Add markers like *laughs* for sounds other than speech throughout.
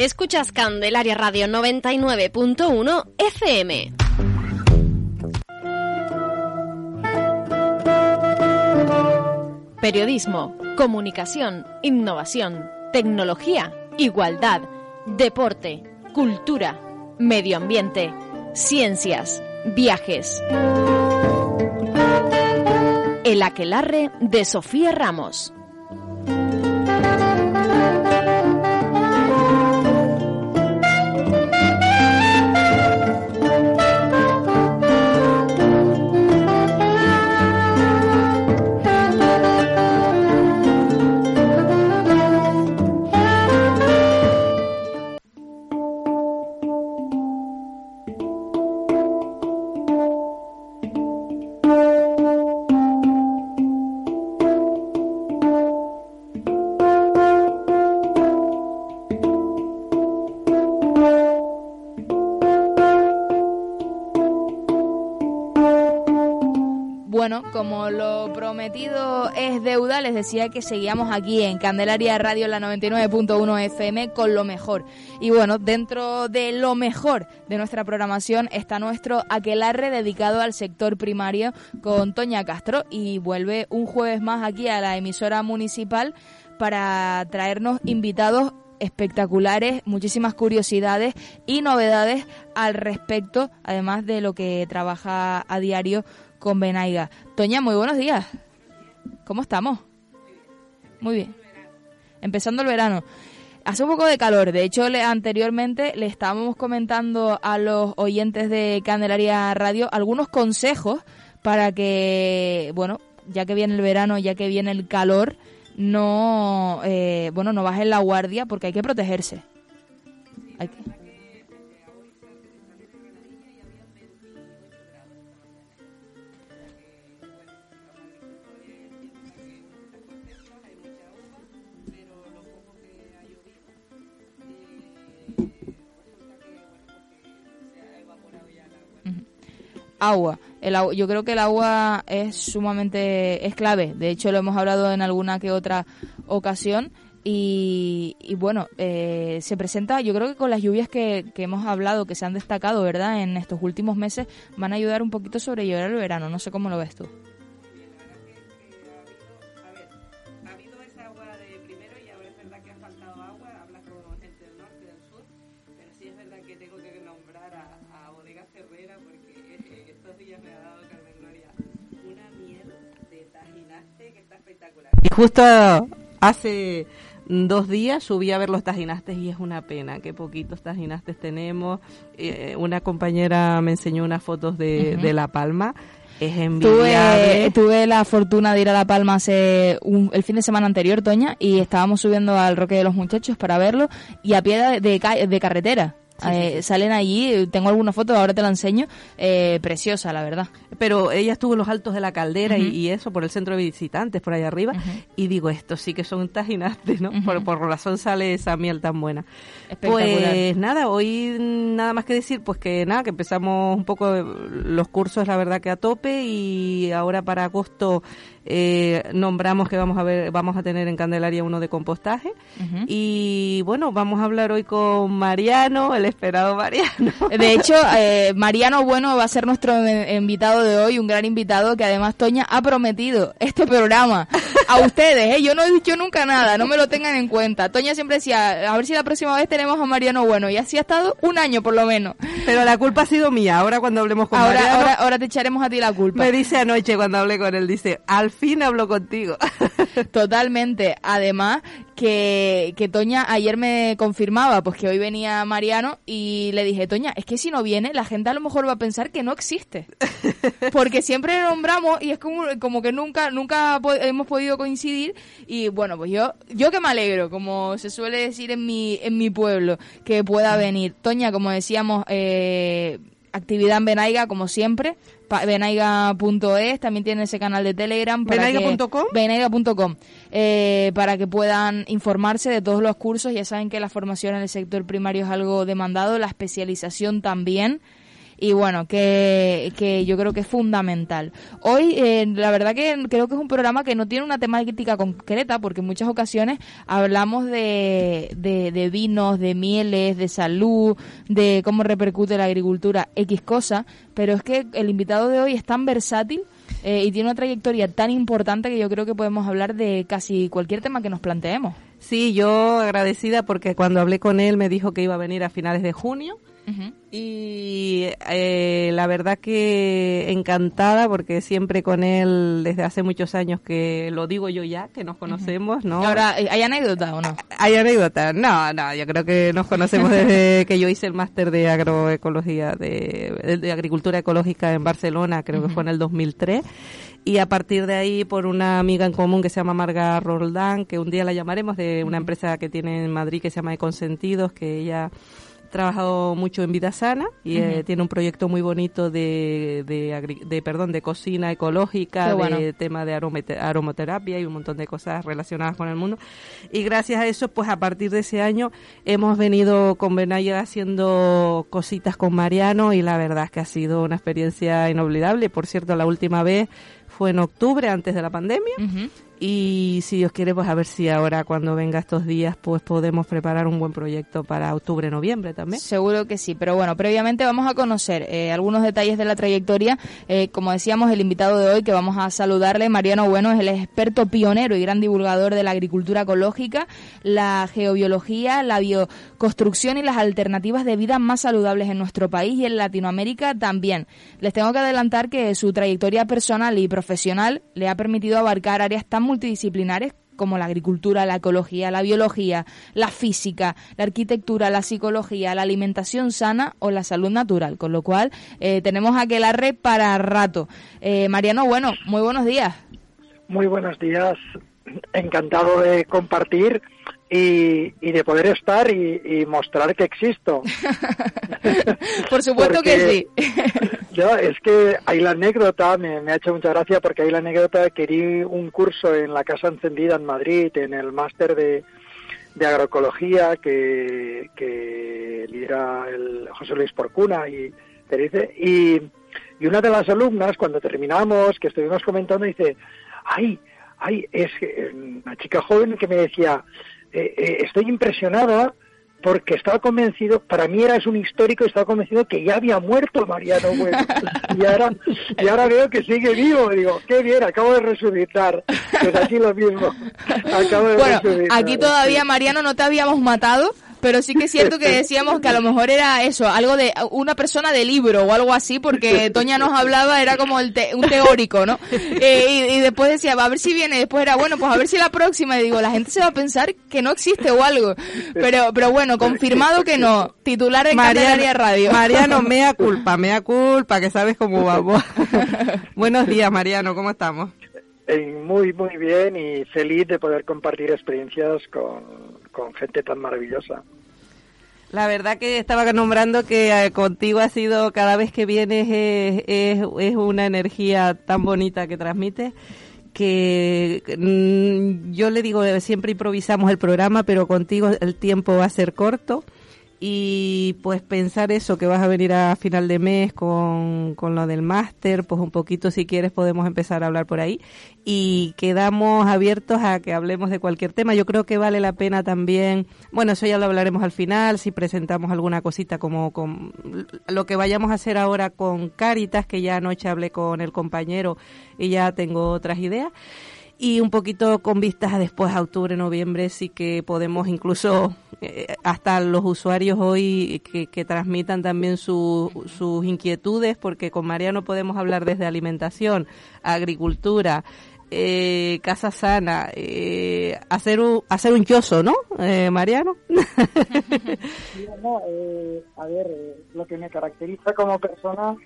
Escuchas Candelaria Radio 99.1 FM. Periodismo, comunicación, innovación, tecnología, igualdad, deporte, cultura, medio ambiente, ciencias, viajes. El aquelarre de Sofía Ramos. Bueno, como lo prometido es deuda, les decía que seguíamos aquí en Candelaria Radio, la 99.1 FM, con lo mejor. Y bueno, dentro de lo mejor de nuestra programación está nuestro aquelarre dedicado al sector primario con Toña Castro y vuelve un jueves más aquí a la emisora municipal para traernos invitados espectaculares, muchísimas curiosidades y novedades al respecto, además de lo que trabaja a diario con Benaiga. Toña, muy buenos días. ¿Cómo estamos? Muy bien. Empezando el verano. Hace un poco de calor. De hecho, le, anteriormente le estábamos comentando a los oyentes de Candelaria Radio algunos consejos para que, bueno, ya que viene el verano, ya que viene el calor, no, eh, bueno, no bajen la guardia porque hay que protegerse. Hay que... agua. El. Yo creo que el agua es sumamente es clave. De hecho, lo hemos hablado en alguna que otra ocasión. Y, y bueno, eh, se presenta, yo creo que con las lluvias que, que hemos hablado, que se han destacado, ¿verdad? En estos últimos meses, van a ayudar un poquito a sobrellevar el verano. No sé cómo lo ves tú. Y justo hace dos días subí a ver los tajinastes y es una pena, que poquitos tajinastes tenemos. Eh, una compañera me enseñó unas fotos de, de La Palma. Es envidiable. Tuve, tuve la fortuna de ir a La Palma hace un- el fin de semana anterior, Toña, y estábamos subiendo al Roque de los Muchachos para verlo y a pie de, de carretera. Eh, Salen allí, tengo alguna foto, ahora te la enseño, eh, preciosa, la verdad. Pero ella estuvo en los altos de la caldera y, y eso, por el centro de visitantes, por allá arriba. Y digo, estos sí que son tajinastes, ¿no? por, por razón sale esa miel tan buena. Espectacular. Pues nada, hoy nada más que decir, pues que nada, que empezamos un poco los cursos, la verdad que a tope y ahora para agosto eh, nombramos que vamos a ver, vamos a tener en Candelaria uno de compostaje y bueno, vamos a hablar hoy con Mariano, el esperado Mariano. De hecho, eh, Mariano Bueno va a ser nuestro invitado de hoy, un gran invitado que además Toña ha prometido este programa a ustedes. ¿eh? Yo no he dicho nunca nada, no me lo tengan en cuenta. Toña siempre decía, a ver si la próxima vez tenemos a Mariano Bueno y así ha estado un año por lo menos. Pero la culpa ha sido mía. Ahora cuando hablemos con Ahora, Mariano, ahora, ahora te echaremos a ti la culpa. me dice anoche cuando hablé con él, dice, al fin hablo contigo. *laughs* Totalmente. Además, que, que Toña ayer me confirmaba pues que hoy venía Mariano y le dije, Toña, es que si no viene, la gente a lo mejor va a pensar que no existe. *laughs* Porque siempre nombramos y es como, como que nunca, nunca hemos podido coincidir y bueno, pues yo yo que me alegro, como se suele decir en mi en mi pueblo, que pueda venir. Toña, como decíamos, eh, actividad en Benaiga como siempre, benaiga.es, también tiene ese canal de Telegram. ¿Benaiga.com? Benaiga.com, eh, para que puedan informarse de todos los cursos. Ya saben que la formación en el sector primario es algo demandado, la especialización también y bueno, que, que yo creo que es fundamental. Hoy, eh, la verdad que creo que es un programa que no tiene una temática concreta, porque en muchas ocasiones hablamos de, de, vinos, de mieles, de salud, de cómo repercute la agricultura, X cosa, pero es que el invitado de hoy es tan versátil eh, y tiene una trayectoria tan importante que yo creo que podemos hablar de casi cualquier tema que nos planteemos. Sí, yo agradecida porque cuando hablé con él me dijo que iba a venir a finales de junio y eh, la verdad que encantada porque siempre con él desde hace muchos años que lo digo yo ya, que nos conocemos, ¿no? Ahora, eh, ¿hay anécdota o no? ¿Hay anécdota? No, no, yo creo que nos conocemos desde *laughs* que yo hice el máster de agroecología, de, agricultura ecológica en Barcelona, creo que fue en el 2003 y a partir de ahí por una amiga en común que se llama Marga Roldán, que un día la llamaremos de una empresa que tiene en Madrid que se llama Econsentidos, que ella trabajado mucho en vida sana y eh, tiene un proyecto muy bonito de, de, perdón de cocina ecológica de tema de aromaterapia y un montón de cosas relacionadas con el mundo. Y gracias a eso pues a partir de ese año hemos venido con Benaya haciendo cositas con Mariano y la verdad es que ha sido una experiencia inolvidable. Por cierto la última vez fue en octubre antes de la pandemia y si Dios quiere, pues a ver si ahora cuando venga estos días, pues podemos preparar un buen proyecto para octubre, noviembre también. Seguro que sí, pero bueno, previamente vamos a conocer eh, algunos detalles de la trayectoria. Eh, como decíamos, el invitado de hoy que vamos a saludarle, Mariano Bueno, es el experto pionero y gran divulgador de la agricultura ecológica, la geobiología, la bioconstrucción y las alternativas de vida más saludables en nuestro país y en Latinoamérica también. Les tengo que adelantar que su trayectoria personal y profesional le ha permitido abarcar áreas tan multidisciplinares como la agricultura, la ecología, la biología, la física, la arquitectura, la psicología, la alimentación sana o la salud natural. Con lo cual, eh, tenemos red para rato. Eh, Mariano, bueno, muy buenos días. Muy buenos días. Encantado de compartir y, de poder estar y, mostrar que existo. *laughs* Por supuesto que sí. *laughs* yo, es que hay la anécdota, me, ha hecho mucha gracia porque hay la anécdota que di un curso en la Casa Encendida en Madrid, en el máster de, de agroecología que, que lidera el José Luis Porcuna y te dice, y, y una de las alumnas, cuando terminamos, que estuvimos comentando, dice, ay, ay, es una chica joven que me decía, eh, eh, estoy impresionada porque estaba convencido, para mí era es un histórico, estaba convencido que ya había muerto Mariano Bueno. *laughs* y ahora, y ahora veo que sigue vivo. Digo, qué bien, acabo de resucitar. Pues aquí lo mismo. *laughs* Acabo de bueno, aquí todavía, Mariano, no te habíamos matado pero sí que es cierto que decíamos que a lo mejor era eso, algo de una persona de libro o algo así, porque Toña nos hablaba, era como el un teórico, ¿no? *laughs* Eh, y, después decía, va a ver si viene, después era, bueno, pues a ver si la próxima, y digo, la gente se va a pensar que no existe o algo. Pero, pero bueno, confirmado que no, titular en Candelaria Radio. Mariano, *laughs* mea culpa, mea culpa, que sabes cómo vamos. *laughs* Buenos días, Mariano, ¿cómo estamos? muy, muy bien y feliz de poder compartir experiencias con, con gente tan maravillosa. La verdad que estaba nombrando que eh, contigo ha sido, cada vez que vienes es, es, una energía tan bonita que transmites que mm, yo le digo, siempre improvisamos el programa, pero contigo el tiempo va a ser corto y pues pensar eso, que vas a venir a final de mes con, con lo del máster, pues un poquito si quieres podemos empezar a hablar por ahí y quedamos abiertos a que hablemos de cualquier tema. Yo creo que vale la pena también, bueno, eso ya lo hablaremos al final, si presentamos alguna cosita como con lo que vayamos a hacer ahora con Caritas, que ya anoche hablé con el compañero y ya tengo otras ideas y un poquito con vistas a después a octubre, noviembre, sí que podemos incluso eh, hasta los usuarios hoy que, transmitan también sus inquietudes, porque con Mariano podemos hablar desde alimentación, agricultura, eh, casa sana, eh, hacer un hacer un choso, ¿no, eh, Mariano? *laughs* a ver, lo que me caracteriza como persona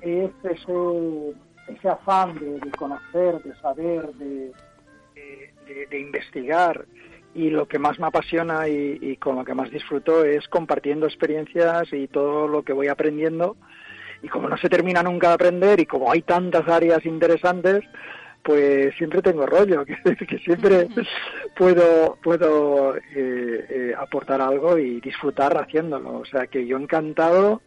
es ese ese afán de, conocer, de saber, de, investigar y lo que más me apasiona y, con lo que más disfruto es compartiendo experiencias y todo lo que voy aprendiendo. Y como no se termina nunca de aprender y como hay tantas áreas interesantes, pues siempre tengo rollo, *laughs* que, siempre puedo, puedo eh, eh, aportar algo y disfrutar haciéndolo. O sea que yo encantado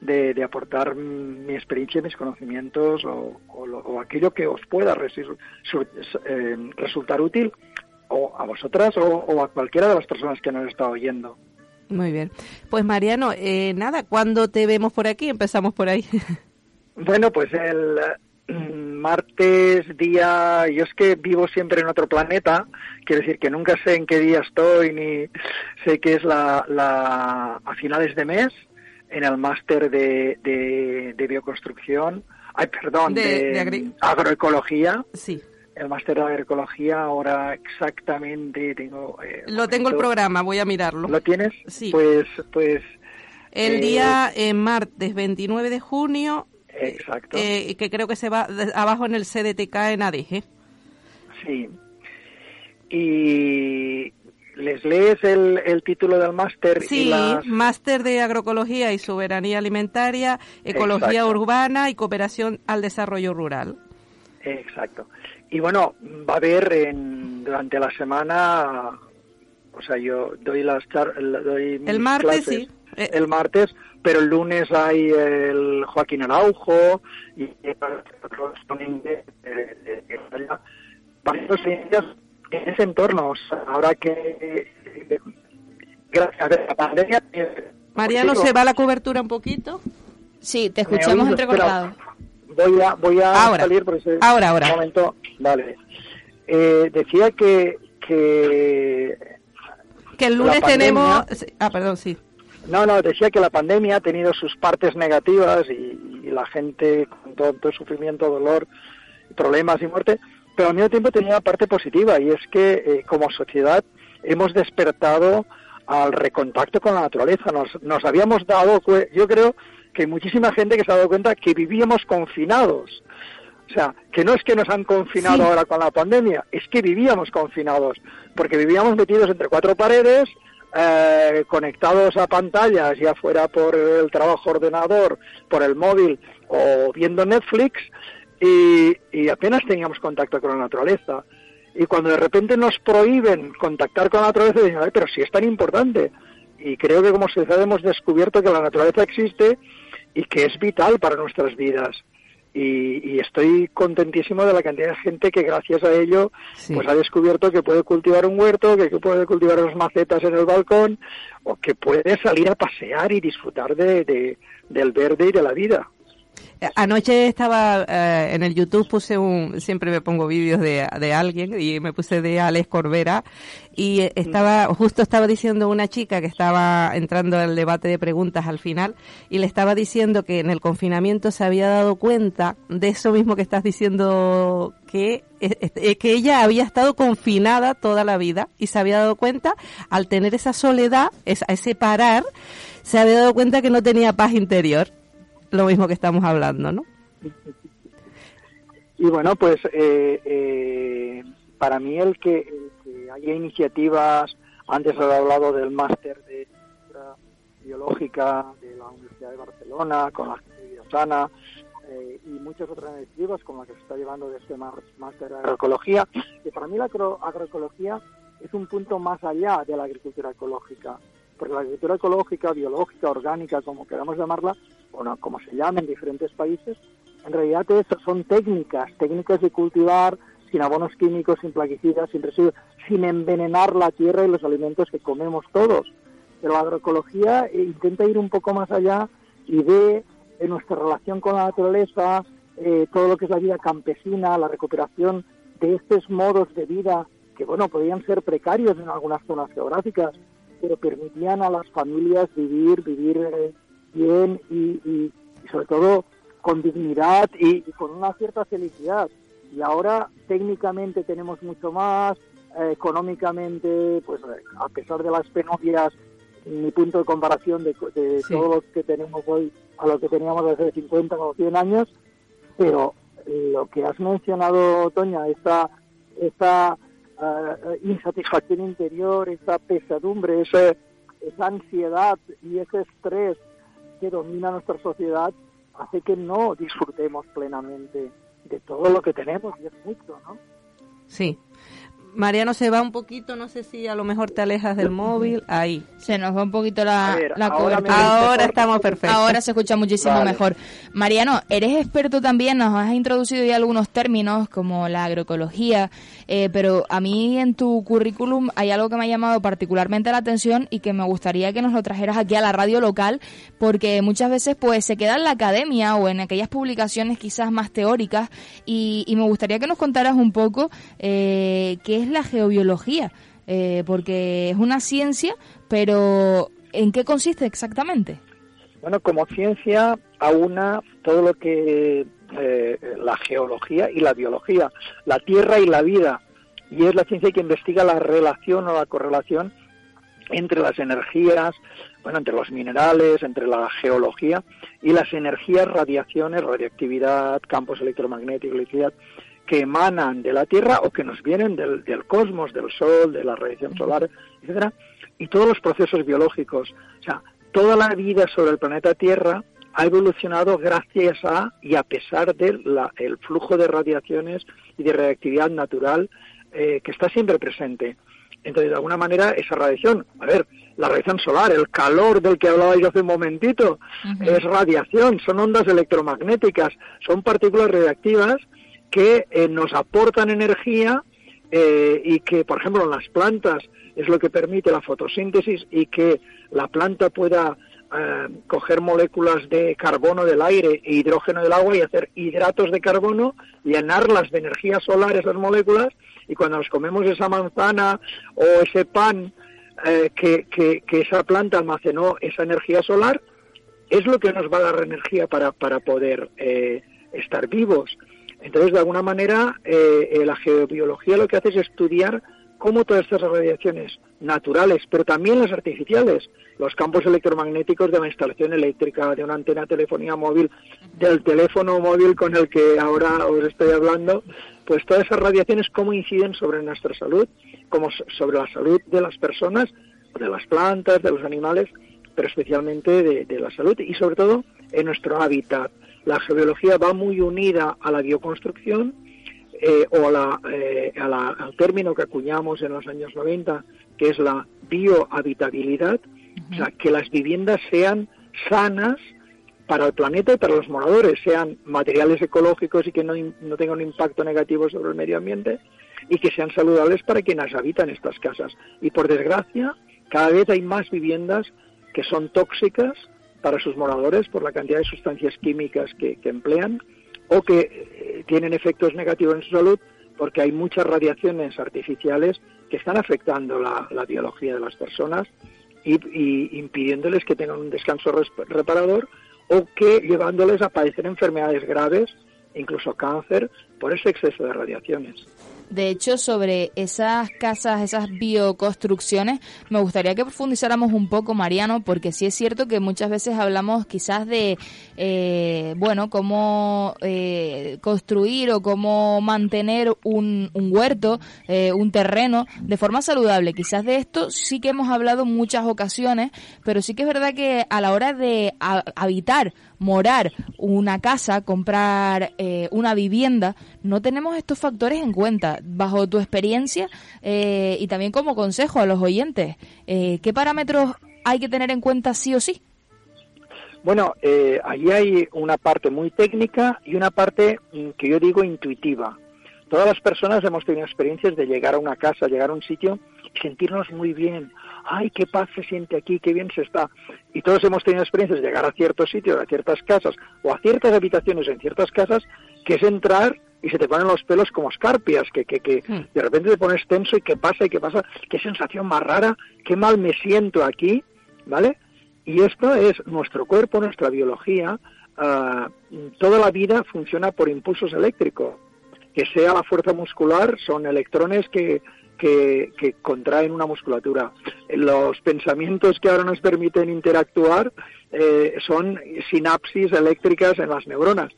de, aportar mi experiencia, mis conocimientos o, aquello que os pueda eh, resultar útil o a vosotras o, a cualquiera de las personas que nos está oyendo. Muy bien. Pues Mariano, nada, ¿cuándo te vemos por aquí? Empezamos por ahí. *laughs* Bueno, pues el, martes, día, yo es que vivo siempre en otro planeta, quiere decir que nunca sé en qué día estoy ni sé que es la, la a finales de mes en el máster de, de, bioconstrucción, ay, perdón, de, agroecología. Sí. El máster de agroecología ahora exactamente tengo... Eh, Lo tengo el programa, voy a mirarlo. ¿Lo tienes? Sí. Pues, pues el eh, día en martes 29 de junio Exacto. Eh, que creo que se va abajo en el CDTK en ADG. Sí. Y les lees el, el título del máster. Sí, máster de agroecología y soberanía alimentaria, ecología urbana y cooperación al desarrollo rural. Exacto. Y bueno, va a haber en, durante la semana, o sea, yo doy las doy el martes sí. Eh, el martes pero el lunes hay el Joaquín Araujo y otros varios en ese entorno. Ahora que, gracias a la pandemia... Mariano, ¿se va la cobertura un poquito? Sí, te escuchamos entrecortado. Voy a, voy a salir por ese ahora, ahora. momento. Vale. Eh, decía que, que... Que el lunes tenemos... Ah, perdón, sí no, no, decía que la pandemia ha tenido sus partes negativas y, la gente con todo, sufrimiento, dolor, problemas y muerte, pero al mismo tiempo tenía una parte positiva y es que eh, como sociedad hemos despertado al recontacto con la naturaleza. Nos, nos habíamos dado, yo creo que hay muchísima gente que se ha dado cuenta que vivíamos confinados. O sea, que no es que nos han confinado ahora con la pandemia, es que vivíamos confinados, porque vivíamos metidos entre cuatro paredes, eh, conectados a pantallas, ya fuera por el trabajo ordenador, por el móvil o viendo Netflix, y, apenas teníamos contacto con la naturaleza. Y cuando de repente nos prohíben contactar con la naturaleza, dicen, pero si es tan importante. Y creo que como sociedad hemos descubierto que la naturaleza existe y que es vital para nuestras vidas y, estoy contentísimo de la cantidad de gente que gracias a ello pues ha descubierto que puede cultivar un huerto, que puede cultivar unas macetas en el balcón o que puede salir a pasear y disfrutar de, del verde y de la vida. Anoche estaba eh, en el YouTube, puse un, siempre me pongo vídeos de, de alguien y me puse de Alex Corbera y estaba, justo estaba diciendo una chica que estaba entrando al debate de preguntas al final y le estaba diciendo que en el confinamiento se había dado cuenta de eso mismo que estás diciendo que, que ella había estado confinada toda la vida y se había dado cuenta al tener esa soledad, ese parar, se había dado cuenta que no tenía paz interior lo mismo que estamos hablando, ¿no? Y bueno, pues eh, eh, para mí el que, haya iniciativas, antes he hablado del máster de biológica de la Universidad de Barcelona, con la gente sana, eh, y muchas otras iniciativas como la que se está llevando de este máster de agroecología, que para mí la agroecología es un punto más allá de la agricultura ecológica, porque la agricultura ecológica, biológica, orgánica, como queramos llamarla, o como se llama en diferentes países, en realidad son técnicas, técnicas de cultivar sin abonos químicos, sin plaguicidas, sin residuos, sin envenenar la tierra y los alimentos que comemos todos. Pero la agroecología intenta ir un poco más allá y ve en nuestra relación con la naturaleza, eh, todo lo que es la vida campesina, la recuperación de estos modos de vida que, bueno, podían ser precarios en algunas zonas geográficas, pero permitían a las familias vivir, vivir eh, bien y, sobre todo con dignidad y, con una cierta felicidad. Y ahora técnicamente tenemos mucho más, eh, económicamente, pues a pesar de las penurias, mi punto de comparación de, todo lo que tenemos hoy a lo que teníamos hace 50 o 100 años, pero lo que has mencionado, Toña, esta, esta eh, insatisfacción interior, esa pesadumbre, esa, esa ansiedad y ese estrés que domina nuestra sociedad hace que no disfrutemos plenamente de todo lo que tenemos y es mucho, ¿no? Sí. Mariano se va un poquito, no sé si a lo mejor te alejas del móvil. Ahí. Se nos va un poquito la, la ahora, cobertura. ahora estamos perfectos. Ahora se escucha muchísimo mejor. Mariano, eres experto también, nos has introducido ya algunos términos como la agroecología, eh, pero a mí en tu currículum hay algo que me ha llamado particularmente la atención y que me gustaría que nos lo trajeras aquí a la radio local, porque muchas veces pues se queda en la academia o en aquellas publicaciones quizás más teóricas y, y me gustaría que nos contaras un poco eh, qué es la geobiología, eh, porque es una ciencia, pero ¿en qué consiste exactamente? Bueno, como ciencia aúna todo lo que eh, la geología y la biología, la tierra y la vida, y es la ciencia que investiga la relación o la correlación entre las energías, bueno, entre los minerales, entre la geología y las energías, radiaciones, radioactividad, campos electromagnéticos, electricidad, que emanan de la Tierra o que nos vienen del, del cosmos, del Sol, de la radiación solar, etcétera, y todos los procesos biológicos. O sea, toda la vida sobre el planeta Tierra ha evolucionado gracias a y a pesar del el flujo de radiaciones y de reactividad natural eh, que está siempre presente. Entonces, de alguna manera, esa radiación, a ver, la radiación solar, el calor del que hablaba yo hace un momentito, es radiación, son ondas electromagnéticas, son partículas radiactivas que eh, nos aportan energía eh, y que, por ejemplo, en las plantas es lo que permite la fotosíntesis y que la planta pueda eh, coger moléculas de carbono del aire e hidrógeno del agua y hacer hidratos de carbono, llenarlas de energía solar esas moléculas y cuando nos comemos esa manzana o ese pan que, que, que esa planta almacenó esa energía solar, es lo que nos va a dar energía para, para poder estar vivos. Entonces, de alguna manera, eh, eh, la geobiología lo que hace es estudiar cómo todas estas radiaciones naturales, pero también las artificiales, los campos electromagnéticos de la instalación eléctrica, de una antena de telefonía móvil, del teléfono móvil con el que ahora os estoy hablando, pues todas esas radiaciones cómo inciden sobre nuestra salud, como sobre la salud de las personas, de las plantas, de los animales, pero especialmente de la salud y sobre todo en nuestro hábitat la geobiología va muy unida a la bioconstrucción eh, o eh, a la, al término que acuñamos en los años 90, que es la biohabitabilidad, o sea, que las viviendas sean sanas para el planeta y para los moradores, sean materiales ecológicos y que no, no tengan un impacto negativo sobre el medio ambiente y que sean saludables para quienes habitan estas casas. Y por desgracia, cada vez hay más viviendas que son tóxicas, para sus moradores por la cantidad de sustancias químicas que, emplean o que eh, tienen efectos negativos en su salud porque hay muchas radiaciones artificiales que están afectando la, biología de las personas y, impidiéndoles que tengan un descanso reparador o que llevándoles a padecer enfermedades graves, incluso cáncer, por ese exceso de radiaciones. De hecho, sobre esas casas, esas bioconstrucciones, me gustaría que profundizáramos un poco, Mariano, porque sí es cierto que muchas veces hablamos quizás de, eh, bueno, cómo eh, construir o cómo mantener un, un huerto, eh, un terreno de forma saludable. Quizás de esto sí que hemos hablado muchas ocasiones, pero sí que es verdad que a la hora de habitar, morar una casa, comprar una vivienda, no tenemos estos factores en cuenta bajo tu experiencia eh, y también como consejo a los oyentes, eh, ¿qué parámetros hay que tener en cuenta sí o sí? Bueno, eh, ahí hay una parte muy técnica y una parte mm, que yo digo intuitiva. Todas las personas hemos tenido experiencias de llegar a una casa, llegar a un sitio y sentirnos muy bien. ¡Ay, qué paz se siente aquí, qué bien se está! Y todos hemos tenido experiencias de llegar a ciertos sitios, a ciertas casas o a ciertas habitaciones en ciertas casas, que es entrar y se te ponen los pelos como escarpias, que, que, que hmm. de repente te pones tenso y qué pasa y qué pasa, qué sensación más rara, qué mal me siento aquí, ¿vale? Y esto es nuestro cuerpo, nuestra biología, ah, toda la vida funciona por impulsos eléctricos. Que sea la fuerza muscular, son electrones que, que, contraen una musculatura. Los pensamientos que ahora nos permiten interactuar eh, son sinapsis eléctricas en las neuronas.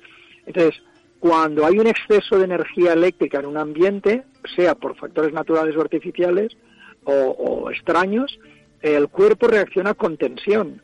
Entonces, cuando hay un exceso de energía eléctrica en un ambiente, sea por factores naturales o artificiales o, extraños, el cuerpo reacciona con tensión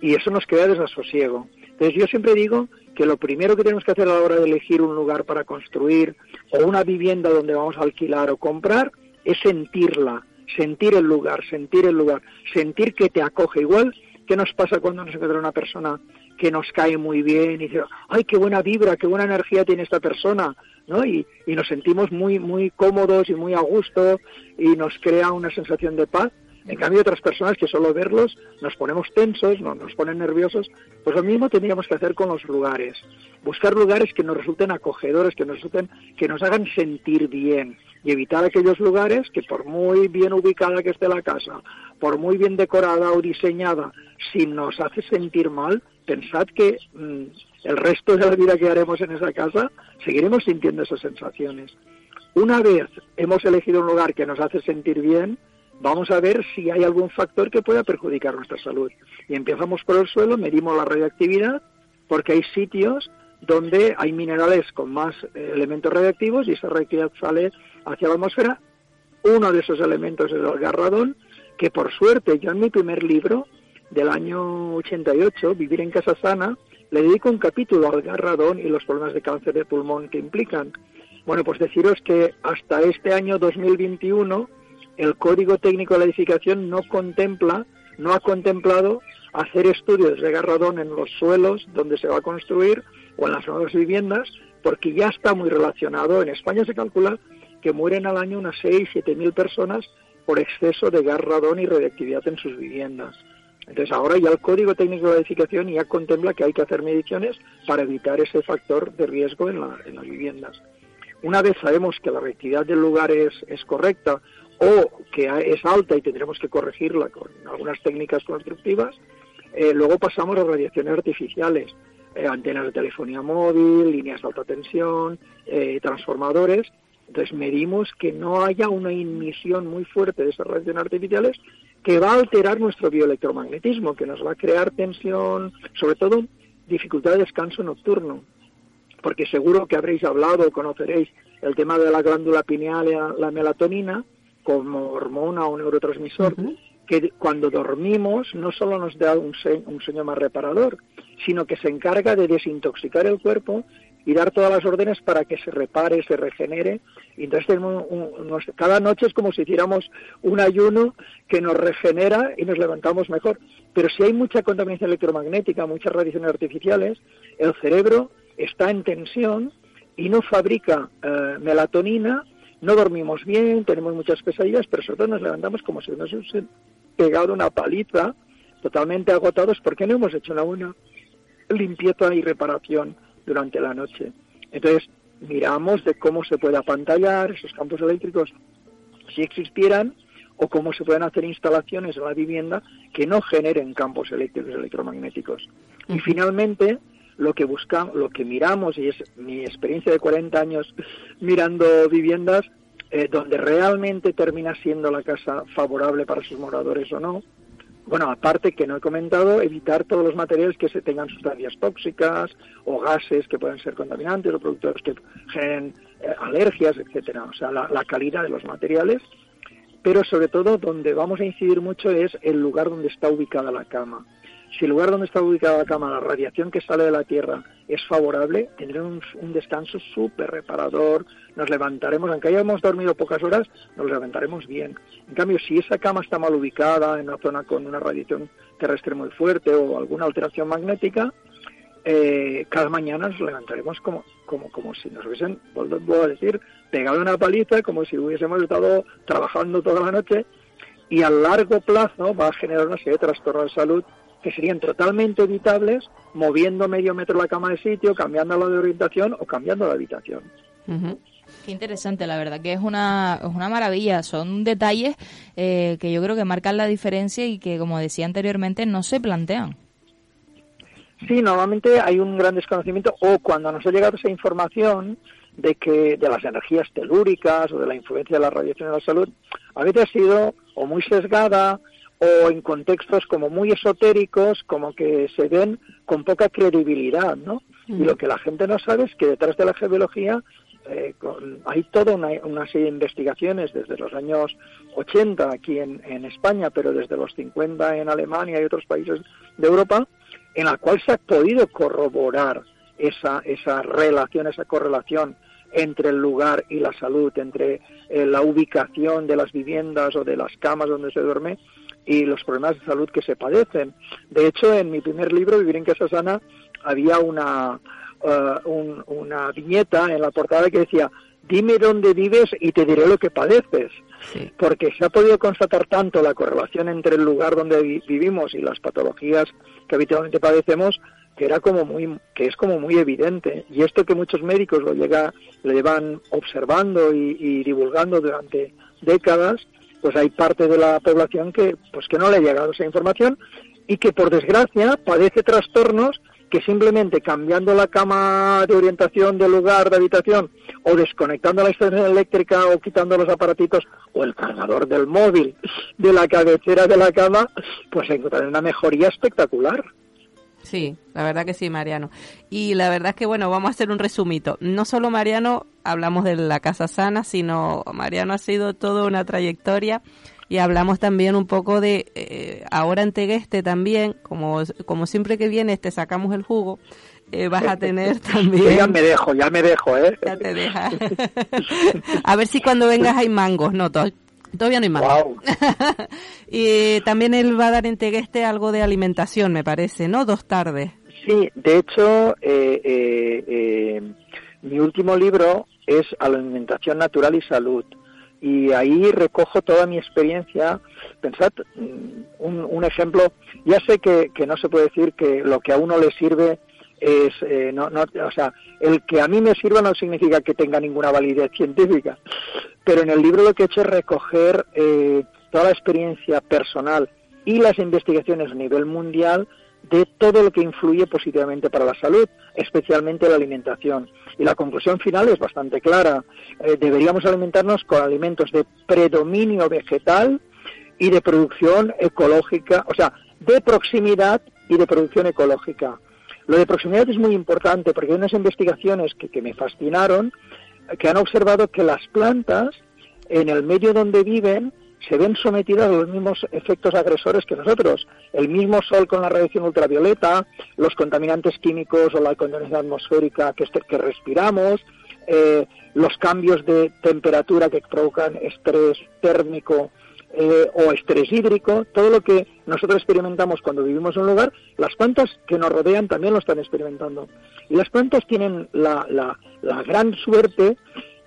y eso nos crea desasosiego. Entonces yo siempre digo que lo primero que tenemos que hacer a la hora de elegir un lugar para construir o una vivienda donde vamos a alquilar o comprar es sentirla, sentir el lugar, sentir el lugar, sentir que te acoge. Igual que nos pasa cuando nos encuentra una persona que nos cae muy bien y dice, ay, qué buena vibra, qué buena energía tiene esta persona, ¿no? Y, y nos sentimos muy, muy cómodos y muy a gusto y nos crea una sensación de paz. En cambio, otras personas que solo verlos nos ponemos tensos, no, nos ponen nerviosos, pues lo mismo tendríamos que hacer con los lugares. Buscar lugares que nos resulten acogedores, que nos resulten, que nos hagan sentir bien y evitar aquellos lugares que por muy bien ubicada que esté la casa, por muy bien decorada o diseñada, si nos hace sentir mal, pensad que mm, el resto de la vida que haremos en esa casa seguiremos sintiendo esas sensaciones. Una vez hemos elegido un lugar que nos hace sentir bien, vamos a ver si hay algún factor que pueda perjudicar nuestra salud. Y empezamos por el suelo, medimos la radioactividad, porque hay sitios donde hay minerales con más eh, elementos radioactivos y esa radioactividad sale hacia la atmósfera. Uno de esos elementos es el garradón, que por suerte yo en mi primer libro del año 88, Vivir en Casa Sana, le dedico un capítulo al garradón y los problemas de cáncer de pulmón que implican. Bueno, pues deciros que hasta este año 2021 el Código Técnico de la Edificación no contempla, no ha contemplado hacer estudios de garradón en los suelos donde se va a construir o en las nuevas viviendas, porque ya está muy relacionado. En España se calcula que mueren al año unas 6, 7 mil personas por exceso de gas radón y radiactividad en sus viviendas. Entonces ahora ya el Código Técnico de la Edificación ya contempla que hay que hacer mediciones para evitar ese factor de riesgo en, en las viviendas. Una vez sabemos que la reactividad del lugar es, es correcta o que es alta y tendremos que corregirla con algunas técnicas constructivas, eh, luego pasamos a radiaciones artificiales, eh, antenas de telefonía móvil, líneas de alta tensión, eh, transformadores. Entonces medimos que no haya una inmisión muy fuerte de esas radiaciones artificiales que va a alterar nuestro bioelectromagnetismo, que nos va a crear tensión, sobre todo dificultad de descanso nocturno. Porque seguro que habréis hablado o conoceréis el tema de la glándula pineal, y la melatonina, como hormona o neurotransmisor, que cuando dormimos no solo nos da un, sueño más reparador, sino que se encarga de desintoxicar el cuerpo y dar todas las órdenes para que se repare, se regenere. Y entonces cada noche es como si hiciéramos un ayuno que nos regenera y nos levantamos mejor. Pero si hay mucha contaminación electromagnética, muchas radiaciones artificiales, el cerebro está en tensión y no fabrica eh, melatonina no dormimos bien, tenemos muchas pesadillas, pero sobre nos levantamos como si nos hubiesen pegado una paliza, totalmente agotados porque no hemos hecho una buena limpieza y reparación durante la noche. Entonces, miramos de cómo se puede apantallar esos campos eléctricos si existieran o cómo se pueden hacer instalaciones en la vivienda que no generen campos eléctricos electromagnéticos. Y finalmente, lo que buscamos, lo que miramos, y es mi experiencia de 40 años mirando viviendas, eh, donde realmente termina siendo la casa favorable para sus moradores o no. Bueno, aparte que no he comentado, evitar todos los materiales que se tengan sustancias tóxicas o gases que pueden ser contaminantes o productos que generen eh, alergias, etcétera. O sea, la, la calidad de los materiales, pero sobre todo donde vamos a incidir mucho es el lugar donde está ubicada la cama. Si el lugar donde está ubicada la cama, la radiación que sale de la Tierra es favorable, tendremos un, descanso súper reparador, nos levantaremos, aunque hayamos dormido pocas horas, nos levantaremos bien. En cambio, si esa cama está mal ubicada, en una zona con una radiación terrestre muy fuerte o alguna alteración magnética, eh, cada mañana nos levantaremos como, como, como si nos hubiesen, vuelvo a decir, pegado una paliza, como si hubiésemos estado trabajando toda la noche, y a largo plazo va a generar una serie de trastornos de salud que serían totalmente evitables moviendo medio metro la cama de sitio, cambiando la de orientación o cambiando la habitación. Qué interesante, la verdad que es una, es una maravilla. Son detalles eh, que yo creo que marcan la diferencia y que, como decía anteriormente, no se plantean. Sí, normalmente hay un gran desconocimiento o cuando nos ha llegado esa información de que de las energías telúricas o de la influencia de la radiación en la salud, a veces ha sido o muy sesgada o en contextos como muy esotéricos, como que se ven con poca credibilidad, ¿no? Y lo que la gente no sabe es que detrás de la geobiología eh, hay toda una, serie de investigaciones desde los años 80 aquí en, en, España, pero desde los 50 en Alemania y otros países de Europa, en la cual se ha podido corroborar esa, esa relación, esa correlación entre el lugar y la salud, entre eh, la ubicación de las viviendas o de las camas donde se duerme y los problemas de salud que se padecen. De hecho, en mi primer libro, Vivir en Casa Sana, había una, uh, una viñeta en la portada que decía, dime dónde vives y te diré lo que padeces. Porque se ha podido constatar tanto la correlación entre el lugar donde vivimos y las patologías que habitualmente padecemos que era como muy que es como muy evidente y esto que muchos médicos lo llega lo llevan observando y, divulgando durante décadas pues hay parte de la población que pues que no le ha llegado esa información y que por desgracia padece trastornos que simplemente cambiando la cama de orientación del lugar de habitación o desconectando la extensión eléctrica o quitando los aparatitos o el cargador del móvil de la cabecera de la cama, pues encontrarán una mejoría espectacular. Sí, la verdad que sí, Mariano. Y la verdad es que, bueno, vamos a hacer un resumito. No solo Mariano, hablamos de la Casa Sana, sino Mariano ha sido toda una trayectoria y hablamos también un poco de, eh, ahora en Tegueste también, como, como siempre que vienes te sacamos el jugo, eh, vas a tener *laughs* también... ya me dejo, ya me dejo, ¿eh? Ya te deja. *laughs* a ver si cuando vengas hay mangos, no, Todavía no hay más. *laughs* y también él va a dar en Tegueste algo de alimentación, me parece, ¿no? Dos tardes. Sí, de hecho, eh, eh, eh, mi último libro es Alimentación Natural y Salud. Y ahí recojo toda mi experiencia. Pensad, mm, un, un ejemplo, ya sé que, que no se puede decir que lo que a uno le sirve es eh, no, no, o sea, el que a mí me sirva no significa que tenga ninguna validez científica, pero en el libro lo que he hecho es recoger eh, toda la experiencia personal y las investigaciones a nivel mundial de todo lo que influye positivamente para la salud, especialmente la alimentación. Y la conclusión final es bastante clara. Eh, deberíamos alimentarnos con alimentos de predominio vegetal y de producción ecológica, o sea, de proximidad y de producción ecológica. Lo de proximidad es muy importante porque hay unas investigaciones que, me fascinaron que han observado que las plantas en el medio donde viven se ven sometidas a los mismos efectos agresores que nosotros. El mismo sol con la radiación ultravioleta, los contaminantes químicos o la contaminación atmosférica que, este, respiramos, eh, los cambios de temperatura que provocan estrés térmico eh, o estrés hídrico, todo lo que nosotros experimentamos cuando vivimos en un lugar, las plantas que nos rodean también lo están experimentando. Y las plantas tienen la, la, la gran suerte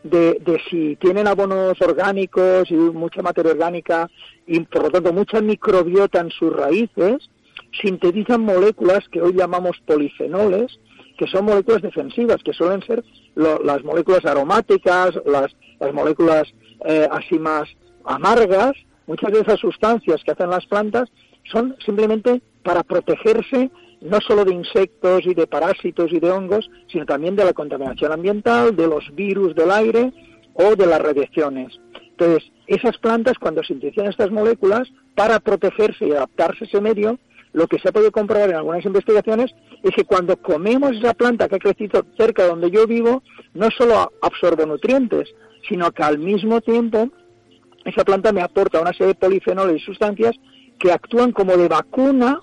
de, de, si tienen abonos orgánicos y mucha materia orgánica y por lo tanto mucha microbiota en sus raíces, sintetizan moléculas que hoy llamamos polifenoles, que son moléculas defensivas, que suelen ser las moléculas aromáticas, las, las moléculas eh, así más amargas, Muchas de esas sustancias que hacen las plantas son simplemente para protegerse no solo de insectos y de parásitos y de hongos, sino también de la contaminación ambiental, de los virus del aire o de las radiaciones. Entonces, esas plantas cuando sintetizan estas moléculas para protegerse y adaptarse a ese medio, lo que se ha podido comprobar en algunas investigaciones es que cuando comemos esa planta que ha crecido cerca de donde yo vivo, no solo absorbe nutrientes, sino que al mismo tiempo esa planta me aporta una serie de polifenoles y sustancias que actúan como de vacuna